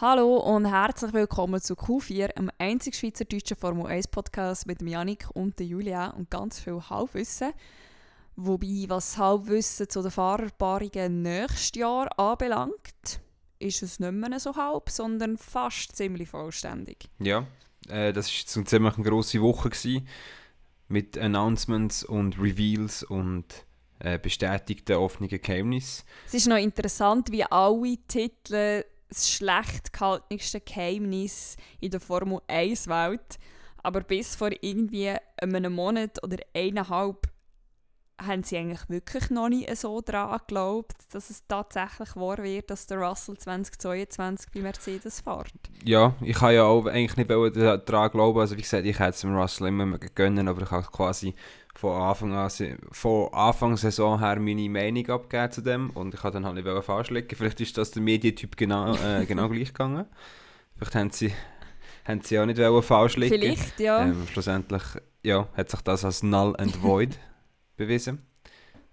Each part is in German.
Hallo und herzlich willkommen zu Q4, einem einzig schweizerdeutschen Formel 1 Podcast mit Janik und der Julia und ganz viel Halbwissen. Wobei, was Halbwissen zu den Fahrerpaarungen nächstes Jahr anbelangt, ist es nicht mehr so halb, sondern fast ziemlich vollständig. Ja, äh, das war so ziemlich eine grosse Woche gewesen, mit Announcements und Reveals und äh, bestätigten offenen Geheimnissen. Es ist noch interessant, wie alle Titel das schlecht gehaltenste Geheimnis in der Formel 1-Welt. Aber bis vor irgendwie einem Monat oder eineinhalb haben sie eigentlich wirklich noch nicht so daran geglaubt, dass es tatsächlich wahr wird, dass der Russell 2022 bei Mercedes fährt. Ja, ich habe ja auch eigentlich nicht daran glauben. Also wie gesagt, ich hätte es dem Russell immer gönnen, aber ich habe quasi von Anfang an, von Anfang Saison her meine Meinung abgegeben zu dem und ich habe dann halt nicht falsch liegen. Vielleicht ist das der Medientyp genau, äh, genau gleich gegangen. Vielleicht haben sie, haben sie auch nicht falsch liegen. Vielleicht, ja. Ähm, schlussendlich ja, hat sich das als null and void bewiesen,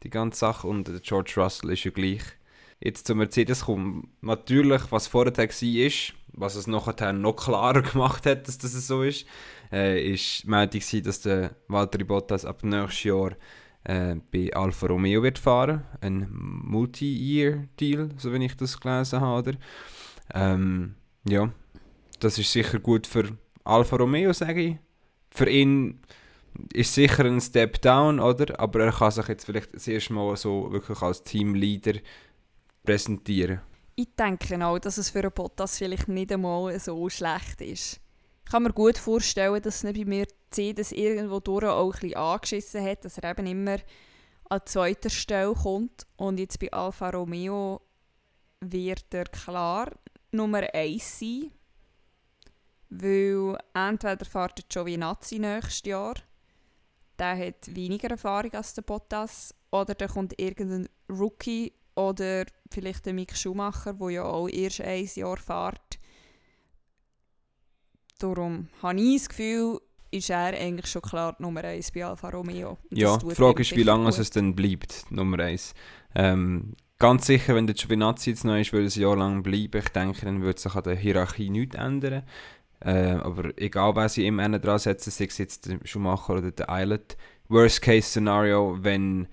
die ganze Sache. Und George Russell ist ja gleich. Jetzt zu Mercedes kommt natürlich, was vorher war, was es nachher noch klarer gemacht hat, dass das so ist, äh, ist die Meldung, dass der Valtteri Bottas ab nächstes Jahr äh, bei Alfa Romeo wird fahren. Ein Multi-Year-Deal, so wie ich das gelesen habe. Ähm, ja, das ist sicher gut für Alfa Romeo, sage ich. Für ihn ist sicher ein Step down, oder? Aber er kann sich jetzt vielleicht das erste Mal so wirklich als Teamleader präsentieren. Ich denke auch, dass es für einen Bottas vielleicht nicht einmal so schlecht ist. Ich kann mir gut vorstellen, dass nicht bei mir Mercedes irgendwo durch auch ein bisschen angeschissen hat, dass er eben immer an zweiter Stelle kommt. Und jetzt bei Alfa Romeo wird er klar Nummer 1 sein. Weil entweder fährt der Giovinazzi nächstes Jahr, der hat weniger Erfahrung als der Bottas, oder da kommt irgendein Rookie oder vielleicht der Mick Schumacher, der ja auch erst ein Jahr fährt. Darum habe ich das Gefühl, ist er eigentlich schon klar Nummer 1 bei Alfa Romeo. Und ja, die Frage ist, wie lange es denn bleibt, Nummer 1. Ähm, ganz sicher, wenn der Giovinazzi jetzt noch ist, würde es ein Jahr lang bleiben. Ich denke, dann würde sich an der Hierarchie nichts ändern. Äh, aber egal, wer sie im Ende dran setzen, sei es jetzt der Schumacher oder der Eilert. Worst-Case-Szenario, wenn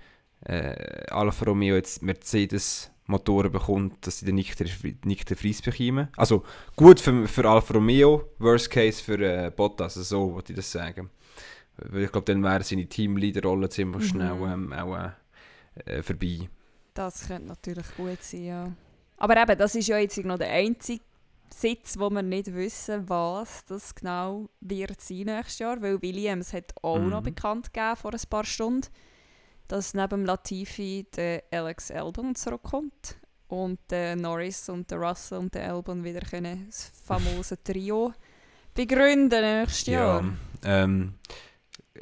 äh, Alfa Romeo jetzt Mercedes Motoren bekommt, dass sie dann nicht, nicht den Fries bekommen. Also gut für, für Alfa Romeo, worst case für äh, Bottas, also so wollte ich das sagen. Weil ich glaube, dann wäre seine Teamleader-Rolle ziemlich mhm. schnell ähm, auch äh, vorbei. Das könnte natürlich gut sein, ja. Aber eben, das ist ja jetzt noch der einzige Sitz, wo wir nicht wissen, was das genau wird sein nächstes Jahr, weil Williams hat auch mhm. noch bekannt gegeben vor ein paar Stunden dass neben Latifi der Alex Albon zurückkommt und der Norris und der Russell und der Albon wieder können das famose Trio begründen nächstes Jahr. Ja, ähm,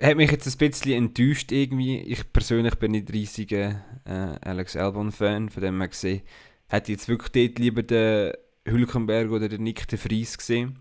hat mich jetzt ein bisschen enttäuscht irgendwie. Ich persönlich bin nicht riesiger äh, Alex Albon-Fan, von dem her gesehen, hätte ich jetzt wirklich dort lieber den Hülkenberg oder den Nick de Vries gesehen.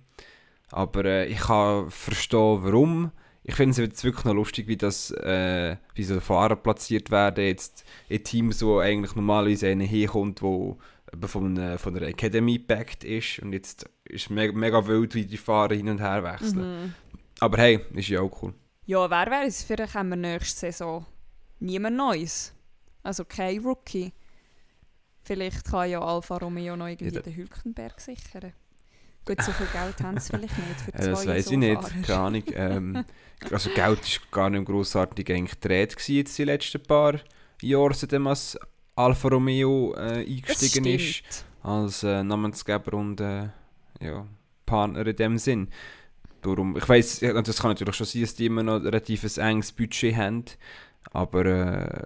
Aber äh, ich kann verstehen, warum. Ich finde es jetzt wirklich noch lustig, wie das, äh, wie so Fahrer platziert werden. Jetzt ein Team, so eigentlich normalerweise einer herkommt, wo von, von der Academy gepackt ist. Und jetzt ist es mega, mega wild, wie die Fahrer hin und her wechseln. Mhm. Aber hey, ist ja auch cool. Ja, wer weiß, vielleicht haben wir nächste Saison niemand Neues. Also kein Rookie. Vielleicht kann ja Alfa Romeo noch irgendwie ja, den Hülkenberg sichern. Gut, so viel Geld haben sie vielleicht nicht für zwei Das weiß ich nicht, keine Ahnung. Ähm, also Geld war gar nicht grossartig eigentlich jetzt die letzten paar Jahre, seitdem als Alfa Romeo äh, eingestiegen ist. Als äh, Namensgeber und äh, ja, Partner in dem Sinn. Darum, ich weiss, das kann natürlich schon sein, dass die immer noch ein relativ enges Budget haben, aber äh,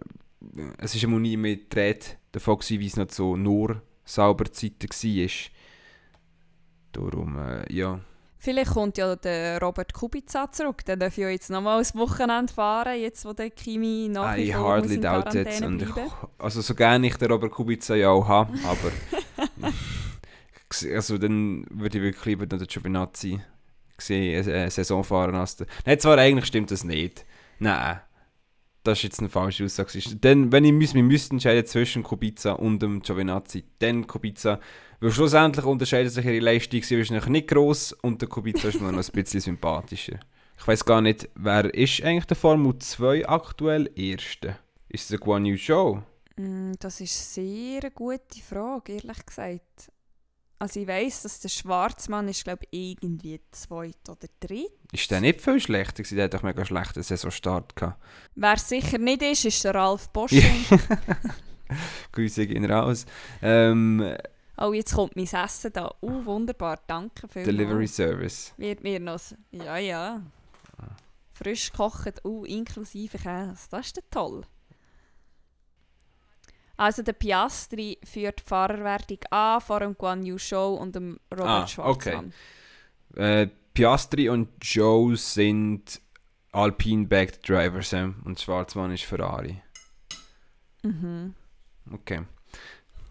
es ist immer nie mehr gedreht davon gewesen, wie es noch so nur sauber Zeiten war. Darum, äh, ja. Vielleicht kommt ja der Robert Kubica zurück. Der darf ja jetzt nochmal ein Wochenende fahren, jetzt wo der Kimi nach wie vor hardly doubt it. Und ich, also so gerne ich den Robert Kubica ja auch habe, aber also dann würde ich wirklich lieber den Giovinazzi sehen, eine Saison fahren als der... Nein, zwar eigentlich stimmt das nicht. Nein. Das ist jetzt eine falsche Aussage. Dann, wenn ich müsste, wir müssten entscheiden zwischen Kubica und dem Giovinazzi, dann Kubica. Weil schlussendlich unterscheiden sich ihre Leistungen wahrscheinlich nicht gross und der Kubica ist mir noch ein bisschen sympathischer. Ich weiß gar nicht, wer ist eigentlich der Formel 2 aktuell Erste? Ist es der Guan Yu Zhou? Mm, Das ist sehr eine gute Frage, ehrlich gesagt. Also ich weiss, dass der Schwarzmann ist, glaube ich, irgendwie zweit oder dritt. Ist der nicht viel schlechter gewesen? Der hat doch mega schlechten Saisonstart gehabt. Wer sicher nicht ist, ist der Ralf Boschung. Grüße gehen raus. Ähm, oh, jetzt kommt mein Essen da. Uh, wunderbar, danke für Delivery Service. Wird mir noch... Ja, ja. Frisch gekocht, uh, inklusive Käse. Das ist toll. Also der Piastri führt die Fahrerwertung an vor dem Guan Yu Zhou und dem Robert Ah, Schwarzmann. Äh, Piastri und Joe sind Alpine-backed Drivers äh, und Schwarzmann ist Ferrari. Mhm. Okay.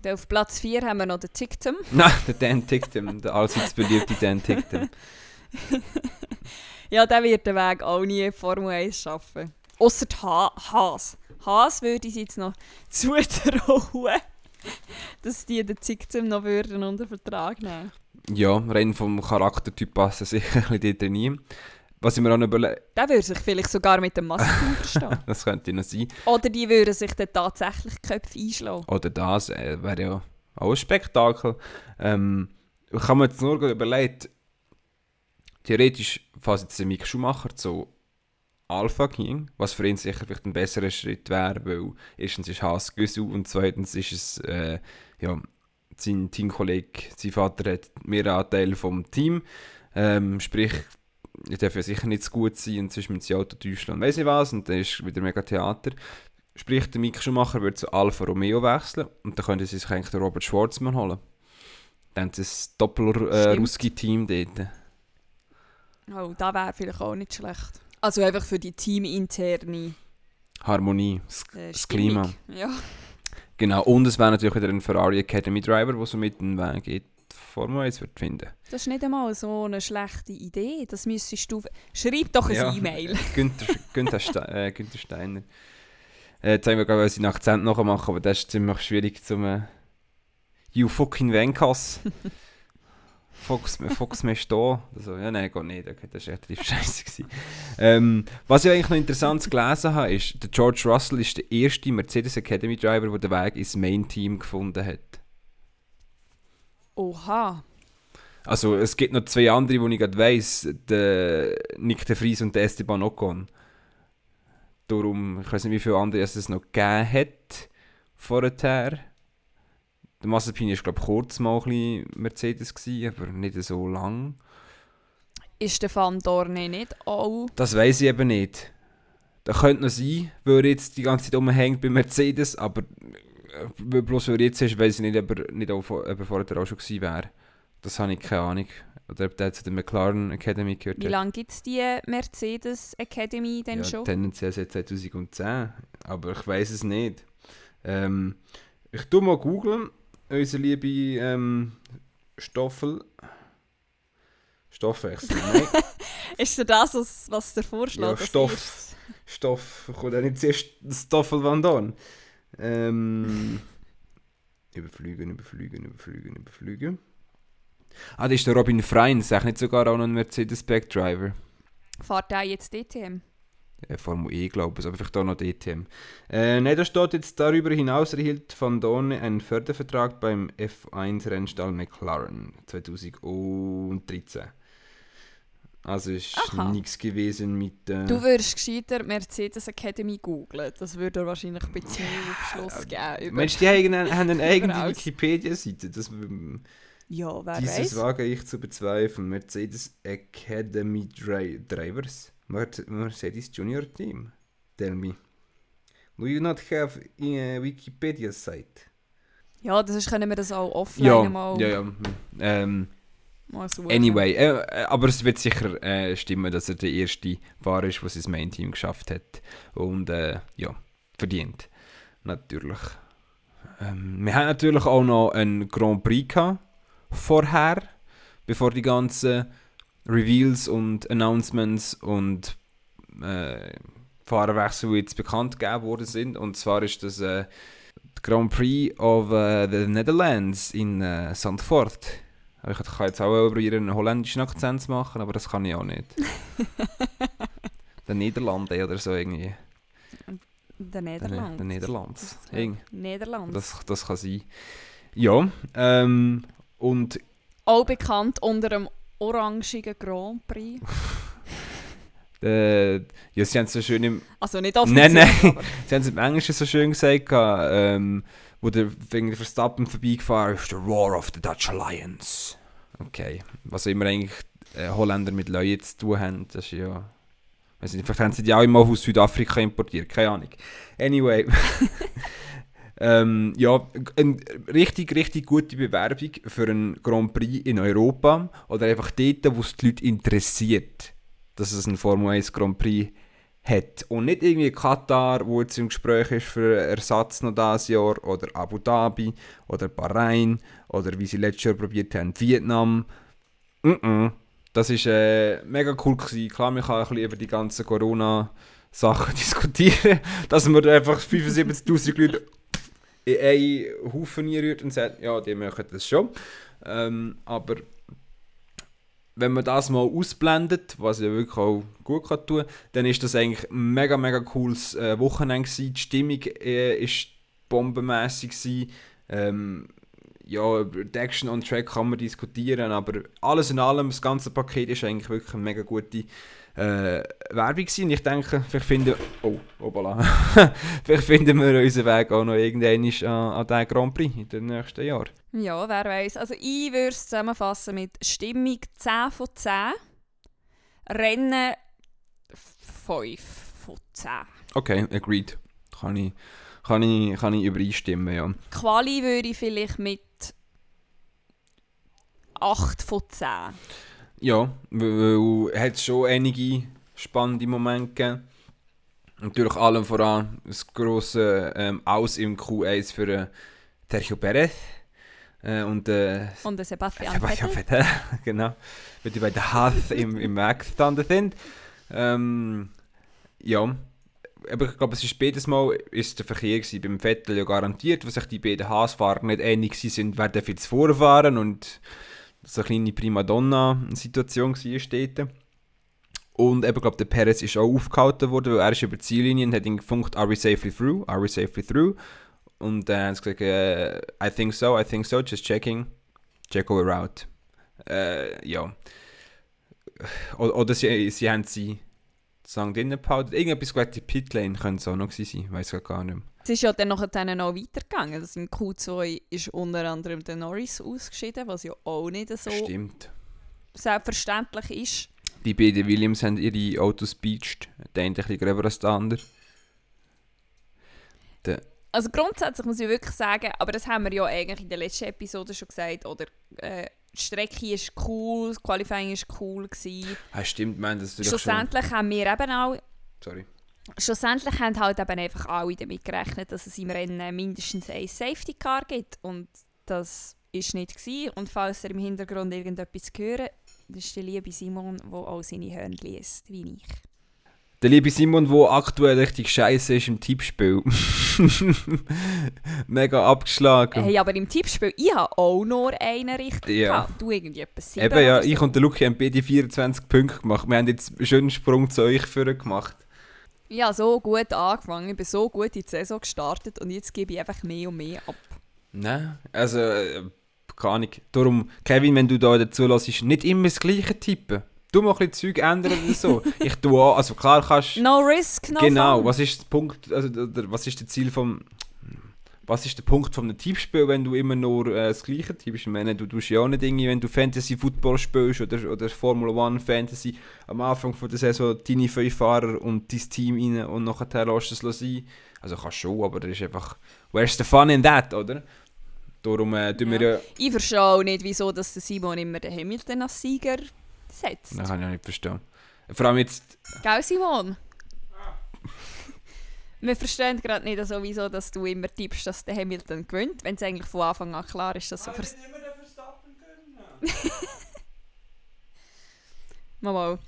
Dann auf Platz 4 haben wir noch den Tictum. Nein, der Dan Ticktem, der allseits beliebte Dan Ticktem. Ja, der wird den Weg auch nie in Formel 1 schaffen. Ausser ha Haas. Haas würde ich jetzt noch zutrauen, dass die den Tictum noch würden unter Vertrag nehmen Ja, rein vom Charaktertyp passen sicher ein bisschen rein. Was ich mir auch überlege, Der würde sich vielleicht sogar mit dem Massenteam verstehen. das könnte noch sein. Oder die würden sich dann tatsächlich die Köpfe einschlagen. Oder das äh, wäre ja auch ein Spektakel. Ähm, ich habe mir jetzt nur überlegt, theoretisch, falls jetzt der Mick Schumacher zu Alpha ging, was für ihn sicher vielleicht ein besserer Schritt wäre, weil erstens ist Haas Güssel und zweitens ist es, äh, ja, sein Teamkollege, sein Vater hat mehr Anteil vom Team, ähm, sprich, er darf ja sicher nicht zu gut sein und sonst mit dem Auto täuschen und weiss nicht was und dann ist wieder mega Theater. Sprich, der Mick Schumacher würde zu Alfa Romeo wechseln und dann könnte sie sich eigentlich den Robert Schwarzmann holen. Dann ein Doppel-Ruski-Team dort. Oh, das wäre vielleicht auch nicht schlecht. Also einfach für die teaminterne Harmonie, das, äh, das. Klima. Ja. Genau, und es wäre natürlich wieder ein Ferrari Academy Driver, der so mit dem Weg in die Formel 1 wird finden. Das ist nicht einmal so eine schlechte Idee. Das müsstest du... Schreib doch ein Ja. E-Mail. Günther, Günther, Ste äh, Günther Steiner. Äh, jetzt haben wir gerade seinen Akzent nachmachen, aber das ist ziemlich schwierig zum... Äh, you fucking Venkas. Fox, Fox mehr da. Also, ja, nein, geht nicht. Okay, das war echt richtig scheiße. Ähm, was ich eigentlich noch interessant gelesen habe, ist, der George Russell ist der erste Mercedes Academy Driver, der den Weg ins Main Team gefunden hat. Oha. Also es gibt noch zwei andere, die ich gerade weiss, der Nick de Vries und der Esteban Ocon. Darum, ich weiß nicht, wie viele andere es noch gegeben hat vorher. Der Mazepin war, glaube ich, kurz mal ein bisschen Mercedes, gewesen, aber nicht so lang. Ist der Van Dorne nicht auch... Das weiß ich eben nicht. Das könnte noch sein, weil er jetzt die ganze Zeit rumhängt bei Mercedes, aber äh, bloß weil er jetzt ist, weiß ich nicht, ob er, nicht auch, ob er vorher auch schon gewesen wäre. Das habe ich keine Ahnung. Oder ob der zu der McLaren Academy gehört Wie lange gibt es die Mercedes Academy denn ja, schon? tendenziell seit 2010, aber ich weiß es nicht. Ähm, ich tue mal googeln, unsere liebe ähm, Stoffel. Stoffwechsel, nein, Ist dir das, was, was der Vorschlag Ja, Stoff. erstes? Stoff, kommt ja nicht zuerst das Stoffel Van Dorn. Ähm, überflügen, überflügen, überflügen, überflügen. Ah, das ist der Robin Frein, ist eigentlich nicht sogar auch noch ein Mercedes-Back-Driver. Fahrt der jetzt DTM? Äh, Formel E, glaube ich, aber vielleicht auch noch DTM. Äh, nein, da steht jetzt darüber hinaus erhielt Van Dorn einen Fördervertrag beim F1-Rennstall McLaren 2013. Also ist nichts gewesen mit... Äh, Du würdest gescheiter Mercedes Academy googlen. Das würde dir wahrscheinlich ein bisschen Aufschluss geben. Über Meinst du, die haben, eine- haben eine eigene. Wikipedia-Seite? Das, ja, wer dieses weiß. wage ich zu bezweifeln. Mercedes Academy Dri Drivers. Mer Mercedes Junior Team. Tell me. Do you not have a Wikipedia site? Ja, das ist, können wir das auch offline Ja, mal, ja, ja. Ähm, mal anyway, äh, äh, aber es wird sicher äh, stimmen, dass er der erste Fahrer ist, der sein Main-Team geschafft hat. Und äh, ja, verdient. Natürlich. Ähm, wir haben natürlich auch noch einen Grand Prix gehabt, vorher, bevor die ganzen Reveals und Announcements und äh, Fahrerwechsel, die jetzt bekannt gegeben worden sind. Und zwar ist das äh, Grand Prix of uh, the Netherlands in uh, Zandvoort. Ich kann jetzt auch probieren, einen holländischen Akzent zu machen, aber das kann ich auch nicht. der Niederlande oder so irgendwie. Der Niederland. Der Niederlands. Niederlands. Das, das kann sein. Ja, ähm, und... Auch bekannt unter dem orangigen Grand Prix. äh, ja, sie haben es so schön im... Also nicht offiziell, Nein, nein, sie haben es im Englischen so schön gesagt, ähm, wo der Verstappen vorbeigefahren ist, the Roar of the Dutch Alliance. Okay, was immer eigentlich äh, Holländer mit Leuten zu tun haben, das ist ja... Weiß nicht, vielleicht haben sie die auch immer aus Südafrika importiert, keine Ahnung. Anyway. ähm, ja, eine richtig, richtig gute Bewerbung für einen Grand Prix in Europa oder einfach dort, wo es die Leute interessiert, dass es einen Formel 1 Grand Prix hat. Und nicht irgendwie Katar, wo jetzt im Gespräch ist für Ersatz noch dieses Jahr, oder Abu Dhabi, oder Bahrain, oder wie sie letztes Jahr probiert haben, Vietnam. Mm -mm. Das war äh, mega cool. Gewesen. Klar, man kann über die ganzen Corona-Sachen diskutieren, dass man einfach 75'000 Leute in einen Haufen rührt und sagt, ja, die machen das schon. Ähm, aber wenn man das mal ausblendet, was ja wirklich auch gut kann tun, dann ist das eigentlich ein mega, mega cooles äh, Wochenende gewesen. Die Stimmung äh, ist bombenmäßig Ähm, ja, über die Action on Track kann man diskutieren, aber alles in allem, das ganze Paket ist eigentlich wirklich eine mega gute äh, Werbung gewesen. Ich denke, vielleicht finden, oh, obala, vielleicht finden wir unseren Weg auch noch irgendwann an, an diesen Grand Prix in den nächsten Jahren. Ja, wer weiß. Also ich würde es zusammenfassen mit Stimmung 10 von 10, Rennen 5 von 10. Okay, agreed. Kann ich, kann ich, kann ich übereinstimmen, ja. Quali würde ich vielleicht mit 8 von 10. Ja, weil es schon einige spannende Momente gegeben. Natürlich allem voran das grosse ähm, Aus im Q1 für äh, Sergio Perez. Äh, und, äh, und der Sebastian, Sebastian Vettel. genau. Weil die beiden Haas im, im Weg gestanden sind. Ähm, ja. Aber ich glaube, es ist beides Mal ist der Verkehr gewesen. beim Vettel ja garantiert, was sich die beiden Haas-Fahrer nicht einig sind, wer darf jetzt vorfahren und so eine kleine Primadonna-Situation war dort. Und eben, glaube der Perez ist auch aufgehalten worden, weil er ist über die Ziellinie und hat ihn gefunkt, are we safely through, are we safely through? Und dann haben sie gesagt, äh, I think so, I think so, just checking, check we're out. Äh, ja. Oder, sie, sie haben sie Song drinnen behalten. Irgendetwas gesagt, die Pitlane könnte es auch noch sein, weiß gar nicht mehr. Es ist ja dann noch weitergegangen. Das Im Q2 ist unter anderem der Norris ausgeschieden, was ja auch nicht so Stimmt. selbstverständlich ist. Die beiden Williams haben ihre Autos beached. Der eine ein bisschen gröber als der andere. Der also grundsätzlich muss ich wirklich sagen, aber das haben wir ja eigentlich in der letzten Episode schon gesagt, oder äh, die Strecke ist cool, das Qualifying ist cool gewesen. Ja, stimmt, man, das ist Schlussendlich schon... haben wir eben auch... Sorry. Schlussendlich haben halt eben einfach alle damit gerechnet, dass es im Rennen mindestens ein Safety Car gibt und das ist nicht gewesen. Und falls ihr im Hintergrund irgendetwas hören, das ist der liebe Simon, der auch seine Hörner liest, wie ich. Der liebe Simon, der aktuell richtig scheiße ist im Tippspiel. Mega abgeschlagen. Hey, aber im Tippspiel, ich habe auch nur einen richtig ja. gehabt. Du irgendwie etwas Eben ja, so. ich und der Luki haben beide 24 Punkte gemacht. Wir haben jetzt einen schönen Sprung zu euch für gemacht. Ich habe so gut angefangen, ich bin so gut in die Saison gestartet und jetzt gebe ich einfach mehr und mehr ab. Nein, also, äh, keine Ahnung. Darum, Kevin, wenn du da dazu lässt, nicht immer das gleiche tippen. Du mal ein bisschen Zeug ändern oder so. ich tue auch, also klar kannst... No risk, no Genau, fun. was ist der Punkt, also was ist das Ziel vom... Was ist der Punkt von einem Tippspiel, wenn du immer nur äh, das gleiche tippst? Ich meine, du tust ja auch nicht irgendwie, wenn du Fantasy Football spielst oder, oder Formula One Fantasy, am Anfang von der Saison deine fünf Fahrer und dein Team rein und nachher lässt du es sein. Also kannst schon, aber das ist einfach... Where's the fun in that, oder? Darum äh, tun ja. wir ja... Ich verstehe auch nicht, wieso dass der Simon immer den Hamilton als Sieger setzt. Das kann ich auch nicht verstehen. Vor allem jetzt... Gell, Simon? Wir verstehen gerade nicht so, wieso dass du immer tippst, dass der Hamilton gewinnt, wenn es eigentlich von Anfang an klar ist, dass so... Vers immer den Verstappen können. mal, mal.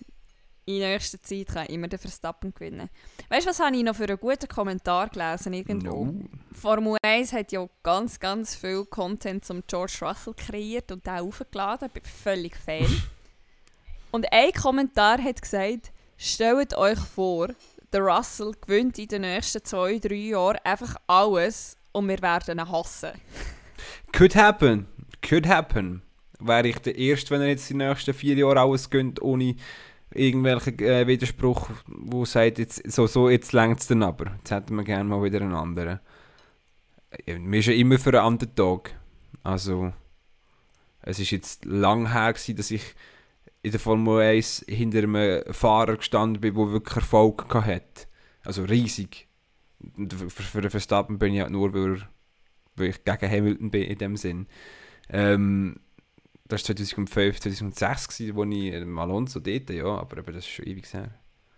in nächster Zeit kann immer der Verstappen gewinnen. Weißt du, was habe ich noch für einen guten Kommentar gelesen irgendwo? No. Formel 1 hat ja ganz, ganz viel Content zum George Russell kreiert und auch aufgeladen. Ich bin völlig Fan. und ein Kommentar hat gesagt, stellt euch vor, der Russell gewinnt in den nächsten zwei, drei Jahren einfach alles und wir werden ihn hassen. Could happen. Could happen. Wäre ich der Erste, wenn er jetzt die nächsten vier Jahre alles gönnt, ohne irgendwelchen äh, Widerspruch, wo sagt, jetzt, so, so, jetzt längt es dann aber. Jetzt hätten wir gerne mal wieder einen anderen. Mir ist ja immer für einen Underdog. Also, es ist jetzt lang her, gewesen, dass ich in der Formel 1 hinter einem Fahrer gestanden bin, der wirklich Erfolg hatte. Also riesig. Und Für, für den Verstappen bin ich halt nur, weil, er- weil ich gegen Hamilton bin in dem Sinn. Ähm, das war 2005, 2006, gewesen, wo ich ähm, Alonso dort, ja, aber eben, das ist schon ewig her.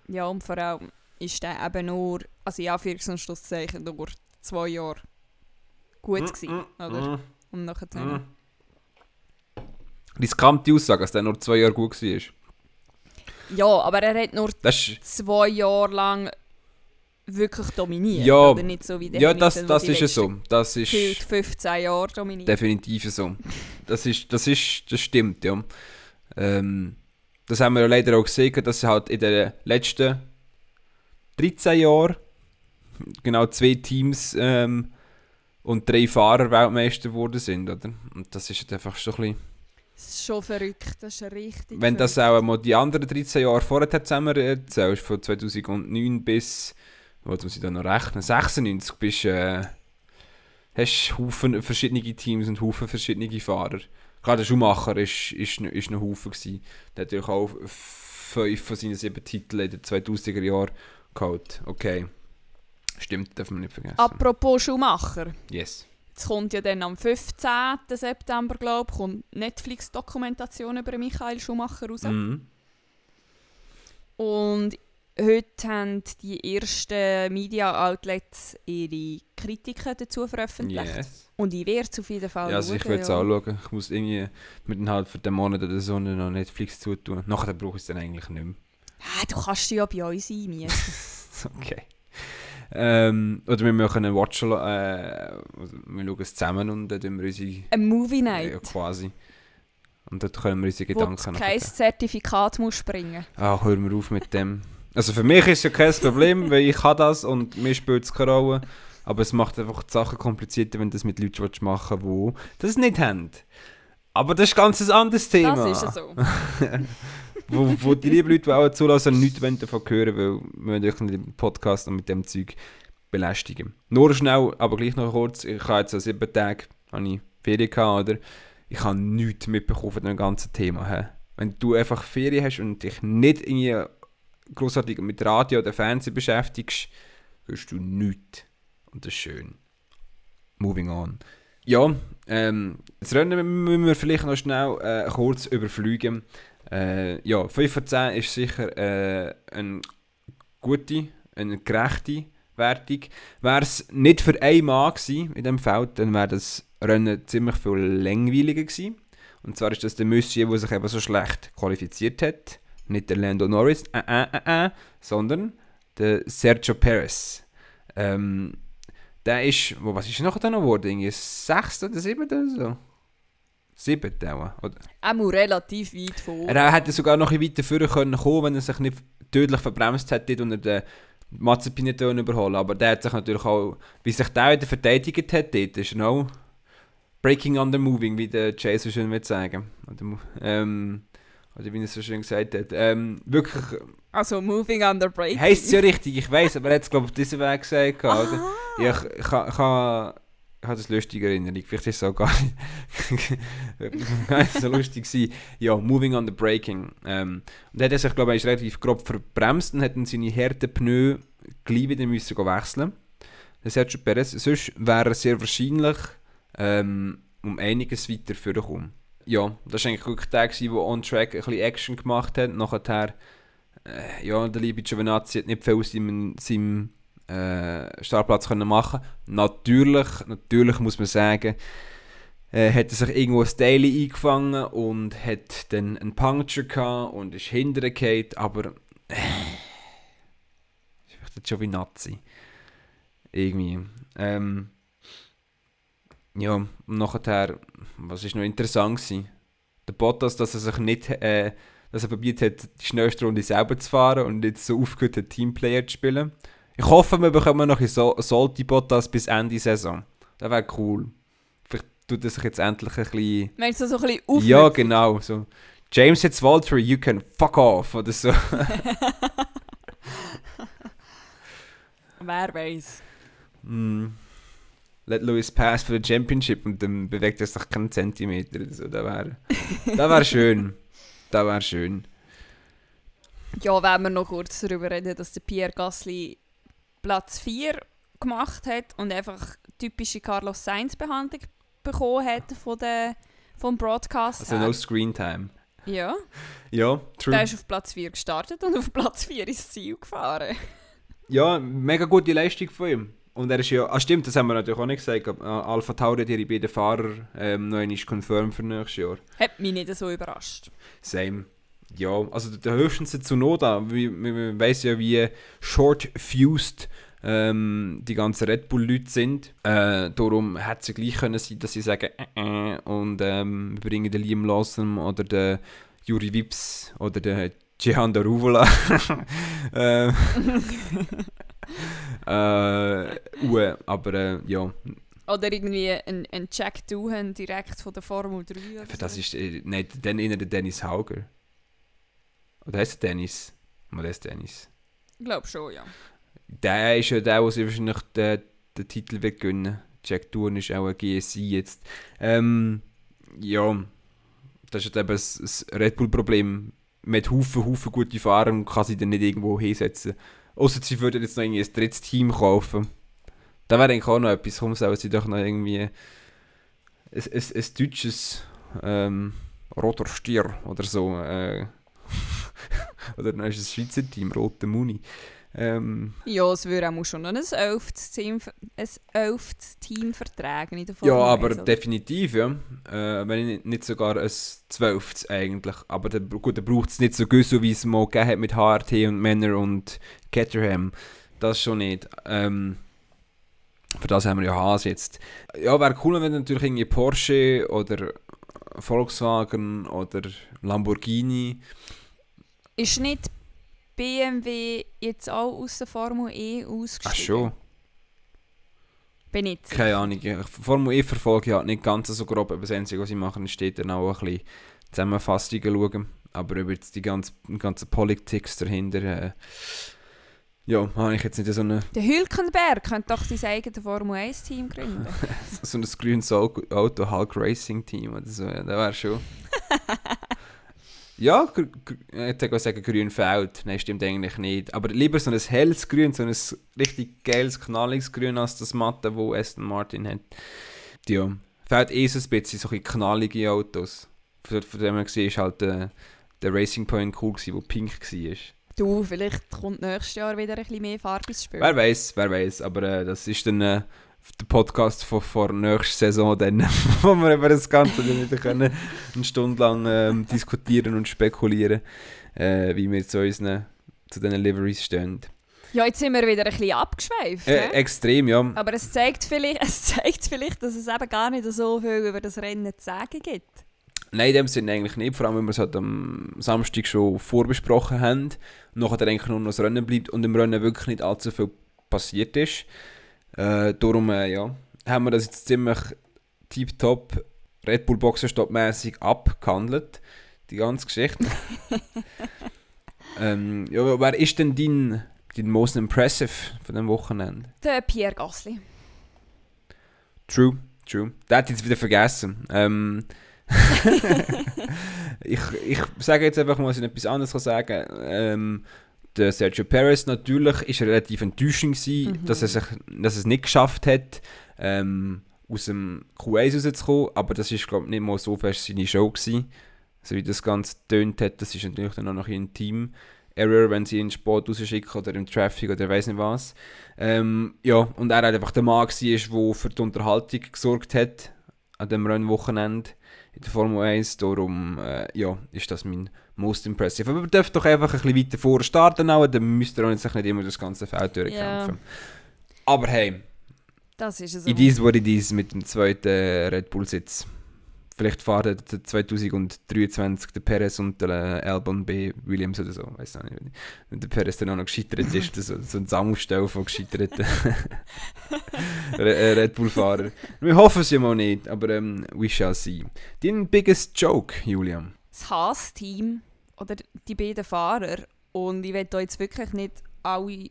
Ja, und vor allem ist der eben nur, also in Anführungs- und Schlusszeichen, nur zwei Jahre gut gewesen, oder? Und nachher Mm. Riskante Aussage, dass der nur zwei Jahre gut war. Ja, aber er hat nur zwei Jahre lang wirklich dominiert. Ja, oder nicht so wie der ja, das, das ist ja so. Das ist gefühlt 15 Jahre dominiert. definitiv so. Das ist, das ist, das stimmt, ja. Ähm, das haben wir ja leider auch gesehen, dass halt in den letzten 13 Jahren genau zwei Teams ähm, und drei Fahrer Weltmeister geworden sind, oder? Und das ist halt einfach so ein bisschen... Das ist schon verrückt, das ist richtig Wenn das verrückt. auch mal die anderen 13 Jahre vorher zusammen erzählst, von 2009 bis, was muss ich da noch rechnen, 96 bist äh, hast du Haufen verschiedene Teams und Haufen verschiedene Fahrer. Gerade der Schumacher ist, ist, ist ein Haufen gewesen. Der hat natürlich auch fünf von seinen sieben Titeln in den 2000er Jahren geholt. Okay. Stimmt, darf man nicht vergessen. Apropos Schumacher. Yes. Jetzt kommt ja dann am 15. September, glaube ich, kommt Netflix-Dokumentation über Michael Schumacher raus. Mhm. Und heute haben die ersten Media-Outlets ihre Kritiken dazu veröffentlicht. Yes. Und ich werde es auf jeden Fall Ja, also ich schauen, will es ja. anschauen. Ich muss irgendwie mit einem halben den Monat oder so noch Netflix zutun. Nachher brauche ich es dann eigentlich nicht mehr. Ah, du kannst ja bei uns einmieten. Okay. Ähm, oder wir machen einen Watch, äh, also wir schauen es zusammen und dann tun wir unsere, Ein Movie ja, Night, quasi. Und dort können wir unsere wo Gedanken du noch kein. Zertifikat musst bringen Ah, hör mir auf mit dem. Also für mich ist es ja kein Problem, weil ich kann das und mir spielt es keine Rolle. Aber es macht einfach die Sachen komplizierter, wenn du das mit Leuten machen willst, die das nicht haben. Aber das ist ganz ein anderes Thema. Das ist ja so. wo, wo die lieben Leute, die auch zulassen, nichts davon hören, weil wir euch im Podcast mit dem Zeug belästigen. Nur schnell, aber gleich noch kurz. Ich habe jetzt an sieben Tagen Ferien gehabt, oder? Ich habe nichts mitbekommen von dem ganzen Thema. He. Wenn du einfach Ferien hast und dich nicht irgendwie großartig mit Radio oder Fernsehen beschäftigst, hörst du nichts. Und das ist schön. Moving on. Ja, ähm, das Rennen müssen wir vielleicht noch schnell äh, kurz überfliegen. Äh, ja, 5 von 10 ist sicher äh, eine gute, eine gerechte Wertung. Wäre es nicht für einen Mann gewesen in diesem Feld, dann wäre das Rennen ziemlich viel langweiliger gewesen. Und zwar ist das der Monsieur, der sich eben so schlecht qualifiziert hat. Nicht der Lando Norris, äh, äh, äh, äh, sondern der Sergio Perez. Ähm, der ist, wo, was ist er nachher noch geworden? Irgendwie 6. oder 7. oder so? 7. auch, oder? Auch relativ weit vor. Er hätte sogar noch ein bisschen weiter vorne können kommen, wenn er sich nicht tödlich verbremst hätte und er den Mazepin nicht überholen Aber der hat sich natürlich auch, wie sich der wieder verteidigt hat, dort ist er auch breaking under moving, wie der Jay so schön will sagen. Oder, ähm, oder wie er so schön gesagt hat. Ähm, wirklich, Also Moving Under Break. heisst es ja richtig, ich weiß, aber er hat es glaube ich auf diesen Weg gesagt. Oder? Ja, ich, ich, ha- ich, ha- ich habe das lustige Erinnerung. Vielleicht ist es auch gar nicht, so lustig gewesen. Ja, Moving on the Braking. Ähm, und er hat sich, glaube ich, relativ grob verbremst und hat seine harten Pneu gleich wieder müssen wechseln Das Sergio Perez. Sonst wäre er sehr wahrscheinlich ähm, um einiges weiter vorgekommen. Ja, das war eigentlich wirklich der, gewesen, der on-track ein bisschen Action gemacht hat. Nachher, äh, ja, der liebe Giovinazzi hat nicht viel aus seinem, seinem äh, Startplatz können machen Natürlich, natürlich muss man sagen, äh, hat er sich irgendwo ein Daily eingefangen und hat dann einen Puncture gehabt und ist gefallen, aber Ich möchte schon wie Nazi. Irgendwie. Ähm, ja, und nachher, was ist noch interessant gewesen? Der Bottas, dass er sich nicht, äh, dass er probiert hat, die schnellste Runde selber zu fahren und nicht so aufgehört hat, Teamplayer zu spielen. Ich hoffe, wir bekommen noch ein Salty Bottas bis Ende Saison. Das wäre cool. Vielleicht tut er sich jetzt endlich ein bisschen... Meinst du so ein bisschen auf? Ja, genau. So. James jetzt Walter, you can fuck off oder so. Wer weiß. Mm. Let Lewis pass für die Championship und dann bewegt er sich keinen Zentimeter oder so. Das wäre das wär schön. Das wäre schön. Ja, wenn wir noch kurz darüber reden, dass der Pierre Gasly Platz 4 gemacht hat und einfach typische Carlos Sainz Behandlung bekommen hat von der, vom Broadcast. Also no Screen Time. Ja. Ja, true. Der ist auf Platz 4 gestartet und auf Platz 4 ins Ziel gefahren. Ja, mega gute Leistung von ihm. Und er ist ja, ah stimmt, das haben wir natürlich auch nicht gesagt, aber äh, Alpha Tauri hat ihre beiden Fahrer ähm, noch einmal confirmed für nächstes Jahr. Hat mich nicht so überrascht. Same. Ja, also der höchstens zu wie, man weiß ja, wie short-fused ähm, die ganzen Red Bull-Leute sind. Äh, darum hätte es ja gleich können sein, dass sie sagen äh, äh, und ähm, wir bringen den Liam Lawson oder den Juri Vips oder den Cihan Daruvola. äh, äh, Uwe, aber äh, ja. Oder irgendwie ein, ein Jack Doohan direkt von der Formel 3. Oder Für das so. ist, äh, nein, dann der Dennis Hauger. Oder heißt er Dennis? Mal der Dennis. Ich glaube schon, ja. Der ist ja der, der sich wahrscheinlich den, den Titel wird gewinnen. Jack Doohan ist auch ein GSI jetzt. Ähm, ja, das ist eben das, das Red Bull-Problem. Mit Haufen, Haufen gute Fahrer und kann sie dann nicht irgendwo hinsetzen. Außer sie würden jetzt noch irgendwie ein drittes Team kaufen. Da wäre eigentlich auch noch etwas. Komm, sollen sie doch noch irgendwie ein, ein, ein deutsches ähm, Roter Stier oder so. Äh, oder dann ist es ein Schweizer Team, Rote Muni. Ähm, Ja, es würde auch schon ein elftes Team, ein elftes Team vertragen in der ja, Formel aber 1, oder? definitiv, ja. Äh, wenn nicht, nicht sogar ein zwölftes eigentlich. Aber dann, gut, dann braucht es nicht so gut, so wie es mal gegeben hat mit HRT und Männer und Caterham. Das schon nicht. Ähm, für das haben wir ja Haas jetzt. Ja, wäre cool, wenn natürlich irgendwie Porsche oder Volkswagen oder Lamborghini. Ist nicht BMW jetzt auch aus der Formel E ausgestiegen? Ach schon. Bin ich sicher. Keine Ahnung. Ich Formel E verfolge ich halt nicht ganz so grob, aber das Einzige, was sie machen, steht dann auch ein bisschen Zusammenfassungen schauen. Aber über die ganze, die ganze Politics dahinter, äh, ja, habe ich jetzt nicht so, eine, Der Hülkenberg könnte doch sein eigenes Formel 1 Team gründen. so ein grünes Au- Auto Hulk Racing Team oder so. Ja, das wäre schon. ja, ich auch sagen grün Feld. Nein, stimmt eigentlich nicht. Aber lieber so ein helles Grün, so ein richtig geiles, knalliges Grün als das matte, wo Aston Martin hat. Ja, fällt eh so ein bisschen so ein knallige Autos. Von, von dem her gesehen ist halt der, der Racing Point cool gewesen, wo pink war. du, vielleicht kommt nächstes Jahr wieder ein bisschen mehr Farbe ins Spiel. Wer weiß, wer weiß. Aber äh, das ist dann äh, der Podcast von vor nächster Saison, dann, wo wir über das Ganze dann wieder können, eine Stunde lang ähm, diskutieren und spekulieren, äh, wie wir zu unseren zu diesen Liveries stehen. Ja, jetzt sind wir wieder ein bisschen abgeschweift. Äh, hä? extrem, ja. Aber es zeigt, vielleicht, es zeigt vielleicht, dass es eben gar nicht so viel über das Rennen zu sagen gibt. Nein, in dem Sinne eigentlich nicht, vor allem, weil wir es halt am Samstag schon vorbesprochen haben. Nachher eigentlich nur noch das Rennen bleibt und im Rennen wirklich nicht allzu viel passiert ist. Äh, darum, äh, ja, haben wir das jetzt ziemlich tiptop Red Bull Boxerstopp mäßig abgehandelt, die ganze Geschichte. ähm, ja, wer ist denn dein, dein most impressive von dem Wochenende? Der Pierre Gasly. True, true. Der hat jetzt wieder vergessen. Ähm, ich, ich sage jetzt einfach mal, was ich etwas anderes kann sagen ähm, Der Sergio Perez natürlich ist relativ enttäuschend gewesen, Mhm. dass, er sich, dass er es nicht geschafft hat, ähm, aus dem Q1 rauszukommen. Aber das ist glaube ich nicht mal so fest seine Show gewesen. So wie das Ganze tönt hat, das ist natürlich dann auch noch ein Team. Error, wenn sie in den Sport rausschicken oder im Traffic oder weiß nicht was. Ähm, ja, und er hat einfach der Mann gewesen, der für die Unterhaltung gesorgt hat. An dem Rennwochenende in der Formel 1. Darum äh, ja, ist das mein most impressive. Aber wir dürfen doch einfach ein bisschen weiter vor starten, auch, dann müsst ihr auch nicht, immer das ganze Feld durchkämpfen. Ja. Aber hey, das ist es it is what it is mit dem zweiten Red Bull-Sitz. Vielleicht fahren 2023 der Perez und der Albon B. Williams oder so. Weiß auch nicht. Wenn der Perez dann auch noch gescheitert ist, so, so ein Sammelstel von gescheiterten äh, Red Bull-Fahrern. Wir hoffen es ja mal nicht, aber ähm, we shall see. Dein biggest joke, Julian? Das Haas-Team oder die beiden Fahrer. Und ich will da jetzt wirklich nicht alle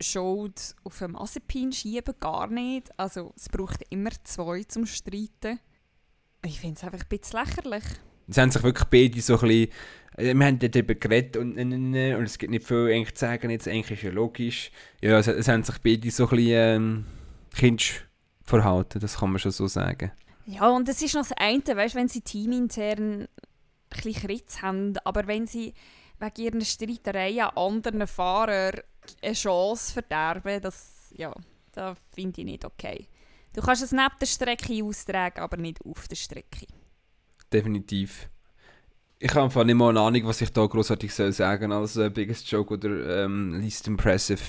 Schuld auf den Mazepin schieben, gar nicht. Also es braucht immer zwei zum Streiten. Ich finde es einfach ein bisschen lächerlich. Es haben sich wirklich beide so ein bisschen... Äh, wir haben darüber geredet und, und, und es gibt nicht viel eigentlich zu sagen, jetzt eigentlich ist ja logisch. Ja, es, es haben sich beide so ein bisschen ähm, kindisch verhalten, das kann man schon so sagen. Ja, und es ist noch das eine, weißt, wenn sie teamintern ein Kritz haben, aber wenn sie wegen ihrer Streiterei an anderen Fahrern eine Chance verderben, das, ja, das finde ich nicht okay. Du kannst es neben der Strecke austragen, aber nicht auf der Strecke. Definitiv. Ich habe einfach nicht mal eine Ahnung, was ich da großartig soll sagen als äh, Biggest Joke oder ähm, Least Impressive.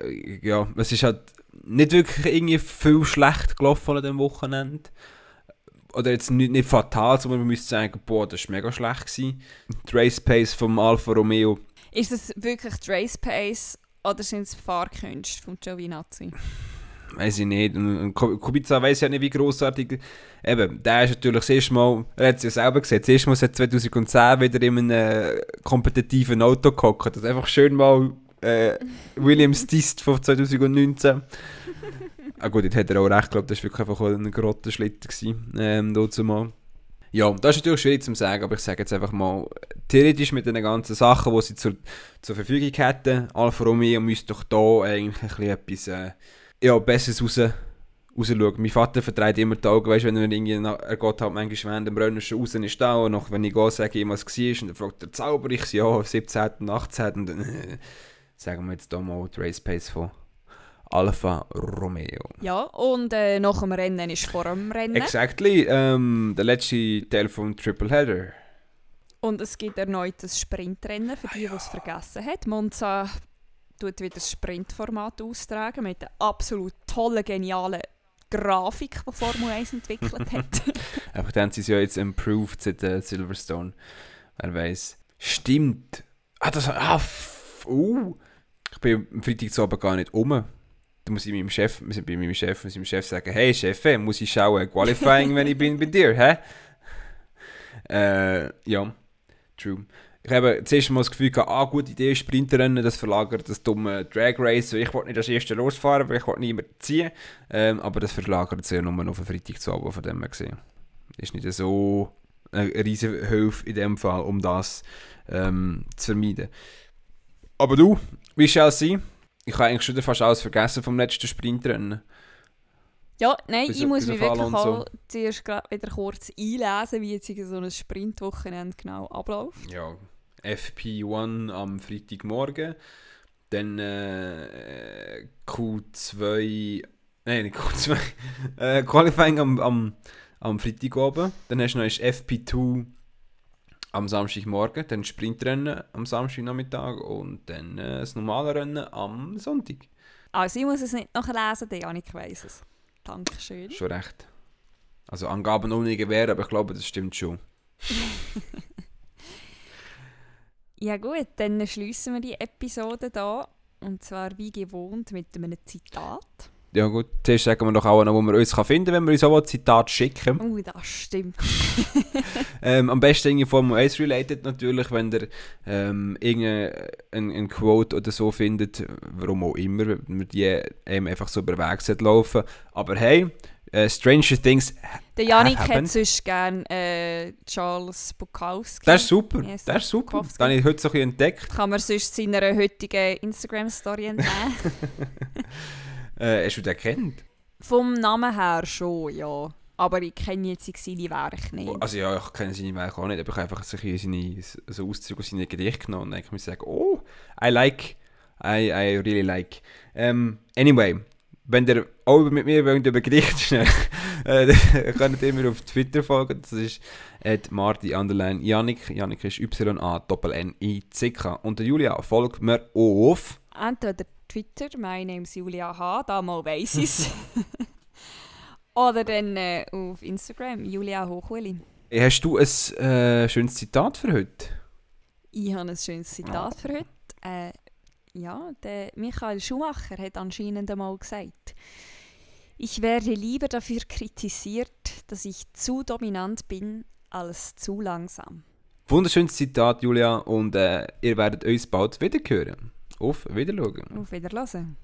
Äh, ja, es ist halt nicht wirklich irgendwie viel schlecht gelaufen an dem Wochenende. Oder jetzt nicht, nicht fatal, sondern man müsste sagen, boah, das war mega schlecht. Gewesen. Die Race Pace vom Alfa Romeo. Ist es wirklich die Race Pace oder sind es Fahrkünste von Giovinazzi? Weiß ich nicht. Und Kubica weiß ja nicht, wie grossartig. Eben, der ist natürlich das erste Mal, er hat es ja selber gesagt, das erste Mal seit 2010 wieder in einem äh, kompetitiven Auto gehockt. Das ist einfach schön mal äh, Williams Tist von 2019. ah gut, jetzt hat er auch recht, ich glaube, das war wirklich einfach ein Grottenschlitter ähm, dazu. Ja, das ist natürlich schwierig zu sagen, aber ich sage jetzt einfach mal, theoretisch mit den ganzen Sachen, die sie zur, zur Verfügung hätten, Alfa Romeo müsste doch da eigentlich ein bisschen etwas... Äh, ja, Besseres raus, rausschauen. Mein Vater vertreibt immer die Augen, weißt, wenn er irgendwie, er geht halt manchmal während dem Rennen schon raus ist da und noch, wenn ich gehe, sage ich ihm, was war und dann fragt er, zauber ich ja, 17. und 18. und dann äh, sagen wir jetzt hier mal die Race Pace von Alfa Romeo. Ja, und äh, nach dem Rennen ist vor dem Rennen. Exactly, ähm, der letzte Teil vom Triple Header. Und es gibt erneut ein Sprintrennen, für die, die es vergessen haben. Monza tut wieder das Sprintformat austragen mit einer absolut tollen, genialen Grafik, die Formel 1 entwickelt hat. Aber dann haben sie es ja jetzt improved seit äh, Silverstone. Wer weiß. Stimmt. Ah, das. Ah, uh. Ich bin am Freitag zu gar nicht um. Da muss ich meinem Chef, bei meinem Chef, muss ich meinem Chef sagen, hey Chef, muss ich schauen, Qualifying, wenn ich bin bei dir, hä? Äh, ja, true ich habe zuerst mal das Gefühl gehabt, ah, gute Idee, Sprinterrennen, das verlagert das dumme Drag Race. Ich wollte nicht als Erster losfahren, weil ich wollte niemand ziehen. Ähm, aber das verlagert sich ja nur auf den Freitag zu Abend von dem her gesehen. Ist nicht so eine riesige Hilfe in dem Fall, um das ähm, zu vermeiden. Aber du, wie soll es sein? Ich habe eigentlich schon fast alles vergessen vom letzten Sprintrennen. Ja, nein, bis, ich muss mich wirklich so. auch zuerst wieder kurz einlesen, wie jetzt so ein Sprintwochenende genau abläuft. Ja, FP1 am Freitagmorgen, dann äh, Q2, nein, nicht Q2, äh, Qualifying am, am, am Freitag oben, dann hast du noch FP2 am Samstagmorgen, dann Sprintrennen am Samstagnachmittag und dann äh, das normale Rennen am Sonntag. Also ich muss es nicht nachlesen, der Janik weiss es. Dankeschön. Schon recht. Also Angaben ohne Gewehr, aber ich glaube, das stimmt schon. Ja gut, dann schließen wir die Episode da. Und zwar wie gewohnt mit einem Zitat. Ja gut, zuerst sagen wir doch auch noch, wo man uns finden kann, wenn wir uns auch ein Zitat schicken. Oh, das stimmt. ähm, am besten irgendwie Formel 1 related natürlich, wenn ihr ähm, irgendein Quote oder so findet, warum auch immer, wenn wir die ähm, einfach so über Weg laufen. Aber hey, Uh, Stranger Things. Der Janik hat sonst gerne äh, Charles Bukowski. Das ist super. Yes, das ist super. Bukowski. Das habe ich heute so ein entdeckt. Kann man sonst seiner heutigen Instagram-Story entnehmen. äh, hast du den kennt? Vom Namen her schon, ja. Aber ich kenne jetzt seine Werke nicht. Also ja, ich kenne seine Werke auch nicht, aber ich habe einfach seine, so Auszüge aus seinen Gedichten genommen und dann kann ich sagen, oh, I like, I, I really like. Um, anyway, wenn ihr auch mit mir wollt, über Gerichte äh, ihr könnt immer auf Twitter folgen. Das ist at Marti Underline Janik. Janik ist Y-A-N-N-I-C-K. Und der Julia folgt mir auf. Entweder Twitter, my name is Julia H., da mal weiss ich's. Oder dann äh, auf Instagram, Julia Hochuli. Hast du ein äh, schönes Zitat für heute? Ich habe ein schönes Zitat für heute. Äh, ja, der Michael Schumacher hat anscheinend einmal gesagt, ich werde lieber dafür kritisiert, dass ich zu dominant bin, als zu langsam. Wunderschönes Zitat, Julia, und äh, ihr werdet uns bald wieder hören. Auf Wiedersehen. Auf Wiedersehen.